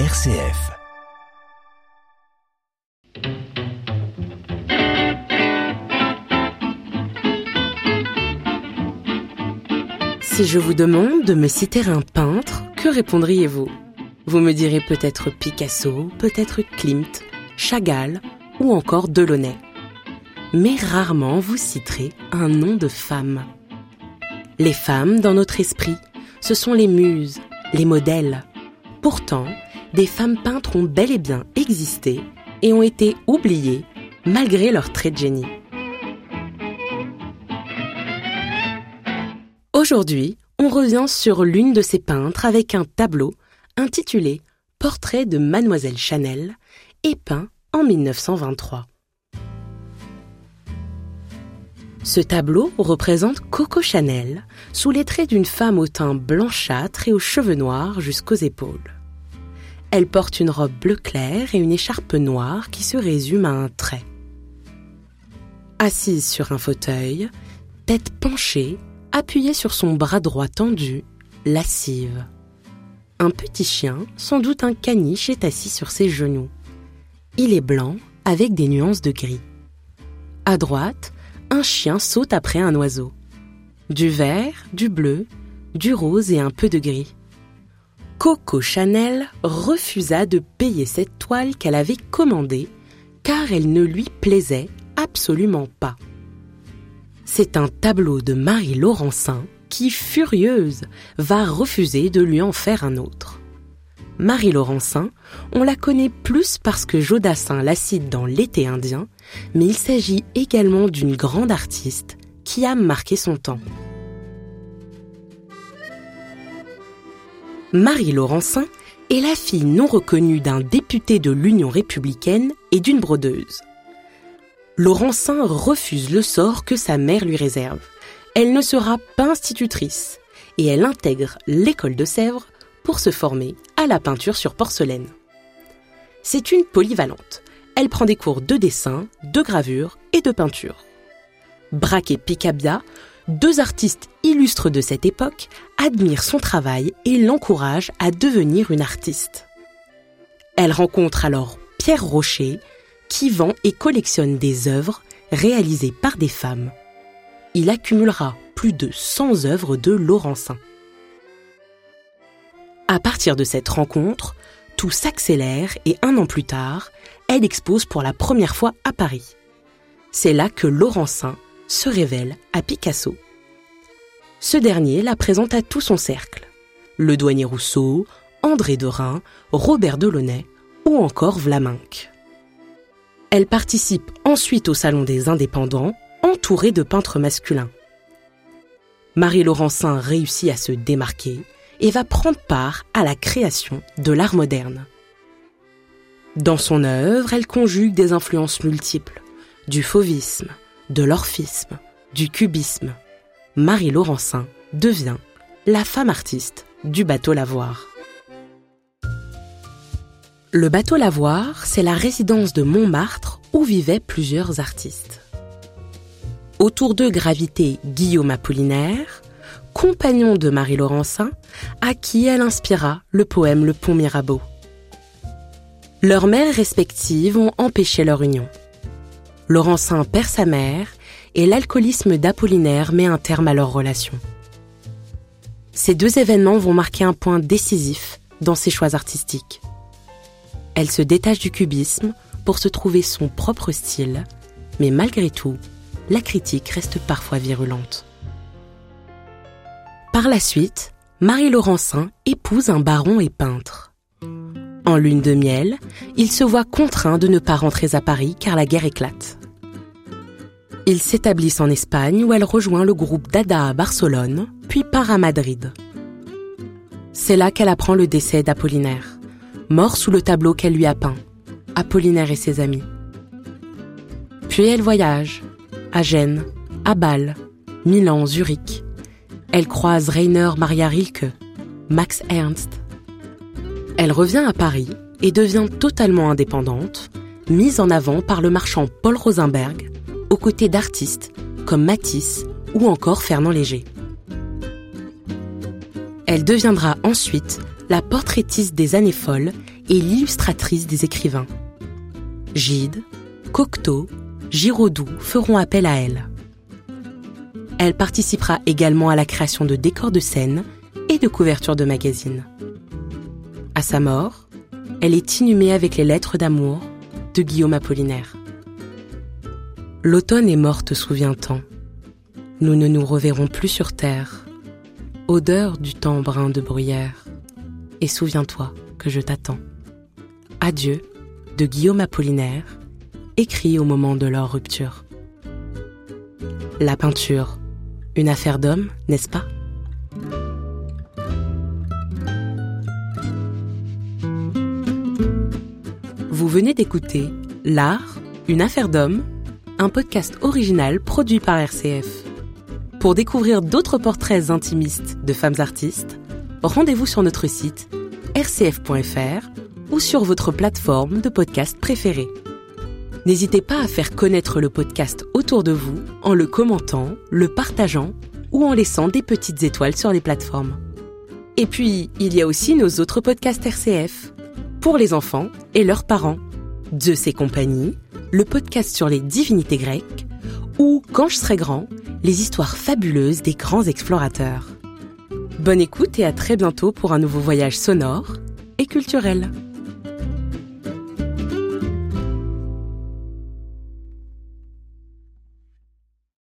RCF. Si je vous demande de me citer un peintre, que répondriez-vous? Vous me direz peut-être Picasso, peut-être Klimt, Chagall ou encore Delaunay. Mais rarement vous citerez un nom de femme. Les femmes, dans notre esprit, ce sont les muses, les modèles. Pourtant, des femmes peintres ont bel et bien existé et ont été oubliées malgré leur trait de génie. Aujourd'hui, on revient sur l'une de ces peintres avec un tableau intitulé Portrait de Mademoiselle Chanel et peint en 1923. Ce tableau représente Coco Chanel sous les traits d'une femme au teint blanchâtre et aux cheveux noirs jusqu'aux épaules. Elle porte une robe bleu clair et une écharpe noire qui se résume à un trait. Assise sur un fauteuil, tête penchée, appuyée sur son bras droit tendu, lascive. Un petit chien, sans doute un caniche, est assis sur ses genoux. Il est blanc avec des nuances de gris. À droite, un chien saute après un oiseau. Du vert, du bleu, du rose et un peu de gris. Coco Chanel refusa de payer cette toile qu'elle avait commandée car elle ne lui plaisait absolument pas. C'est un tableau de Marie Laurencin qui, furieuse, va refuser de lui en faire un autre. Marie Laurencin, on la connaît plus parce que Jodassin la cite dans L'été indien, mais il s'agit également d'une grande artiste qui a marqué son temps. Marie Laurencin est la fille non reconnue d'un député de l'Union républicaine et d'une brodeuse. Laurencin refuse le sort que sa mère lui réserve. Elle ne sera pas institutrice et elle intègre l'école de Sèvres pour se former à la peinture sur porcelaine. C'est une polyvalente. Elle prend des cours de dessin, de gravure et de peinture. Braque et Picabia deux artistes illustres de cette époque, admirent son travail et l'encouragent à devenir une artiste. Elle rencontre alors Pierre Rocher, qui vend et collectionne des œuvres réalisées par des femmes. Il accumulera plus de 100 œuvres de Laurencin. À partir de cette rencontre, tout s'accélère et un an plus tard, elle expose pour la première fois à Paris. C'est là que Laurencin se révèle à Picasso. Ce dernier la présente à tout son cercle. Le douanier Rousseau, André Derain, Robert Delaunay ou encore Vlaminck. Elle participe ensuite au Salon des Indépendants, entourée de peintres masculins. Marie Laurencin réussit à se démarquer et va prendre part à la création de l'art moderne. Dans son œuvre, elle conjugue des influences multiples, du fauvisme, de l'orphisme, du cubisme. Marie Laurencin devient la femme artiste du bateau Lavoir. Le bateau Lavoir, c'est la résidence de Montmartre où vivaient plusieurs artistes. Autour d'eux gravitait Guillaume Apollinaire, compagnon de Marie Laurencin, à qui elle inspira le poème Le Pont Mirabeau. Leurs mères respectives ont empêché leur union. Laurencin perd sa mère et l'alcoolisme d'Apollinaire met un terme à leur relation. Ces deux événements vont marquer un point décisif dans ses choix artistiques. Elle se détache du cubisme pour se trouver son propre style, mais malgré tout, la critique reste parfois virulente. Par la suite, Marie Laurencin épouse un baron et peintre. En lune de miel, il se voit contraint de ne pas rentrer à Paris car la guerre éclate. Ils s'établissent en Espagne où elle rejoint le groupe Dada à Barcelone, puis part à Madrid. C'est là qu'elle apprend le décès d'Apollinaire, mort sous le tableau qu'elle lui a peint, Apollinaire et ses amis. Puis elle voyage, à Gênes, à Bâle, Milan, Zurich. Elle croise Rainer Maria Rilke, Max Ernst. Elle revient à Paris et devient totalement indépendante, mise en avant par le marchand Paul Rosenberg, aux côtés d'artistes comme Matisse ou encore Fernand Léger. Elle deviendra ensuite la portraitiste des années folles et l'illustratrice des écrivains. Gide, Cocteau, Giraudoux feront appel à elle. Elle participera également à la création de décors de scène et de couvertures de magazines. À sa mort, elle est inhumée avec les lettres d'amour de Guillaume Apollinaire. L'automne est morte souvient-on. Nous ne nous reverrons plus sur terre. Odeur du temps brun de bruyère. Et souviens-toi que je t'attends. Adieu de Guillaume Apollinaire, écrit au moment de leur rupture. La peinture, une affaire d'homme, n'est-ce pas? Vous venez d'écouter L'art, une affaire d'homme, un podcast original produit par RCF. Pour découvrir d'autres portraits intimistes de femmes artistes, rendez-vous sur notre site rcf.fr ou sur votre plateforme de podcast préférée. N'hésitez pas à faire connaître le podcast autour de vous en le commentant, le partageant ou en laissant des petites étoiles sur les plateformes. Et puis, il y a aussi nos autres podcasts RCF pour les enfants et leurs parents. De ses compagnies, le podcast sur les divinités grecques, ou Quand je serai grand, les histoires fabuleuses des grands explorateurs. Bonne écoute et à très bientôt pour un nouveau voyage sonore et culturel.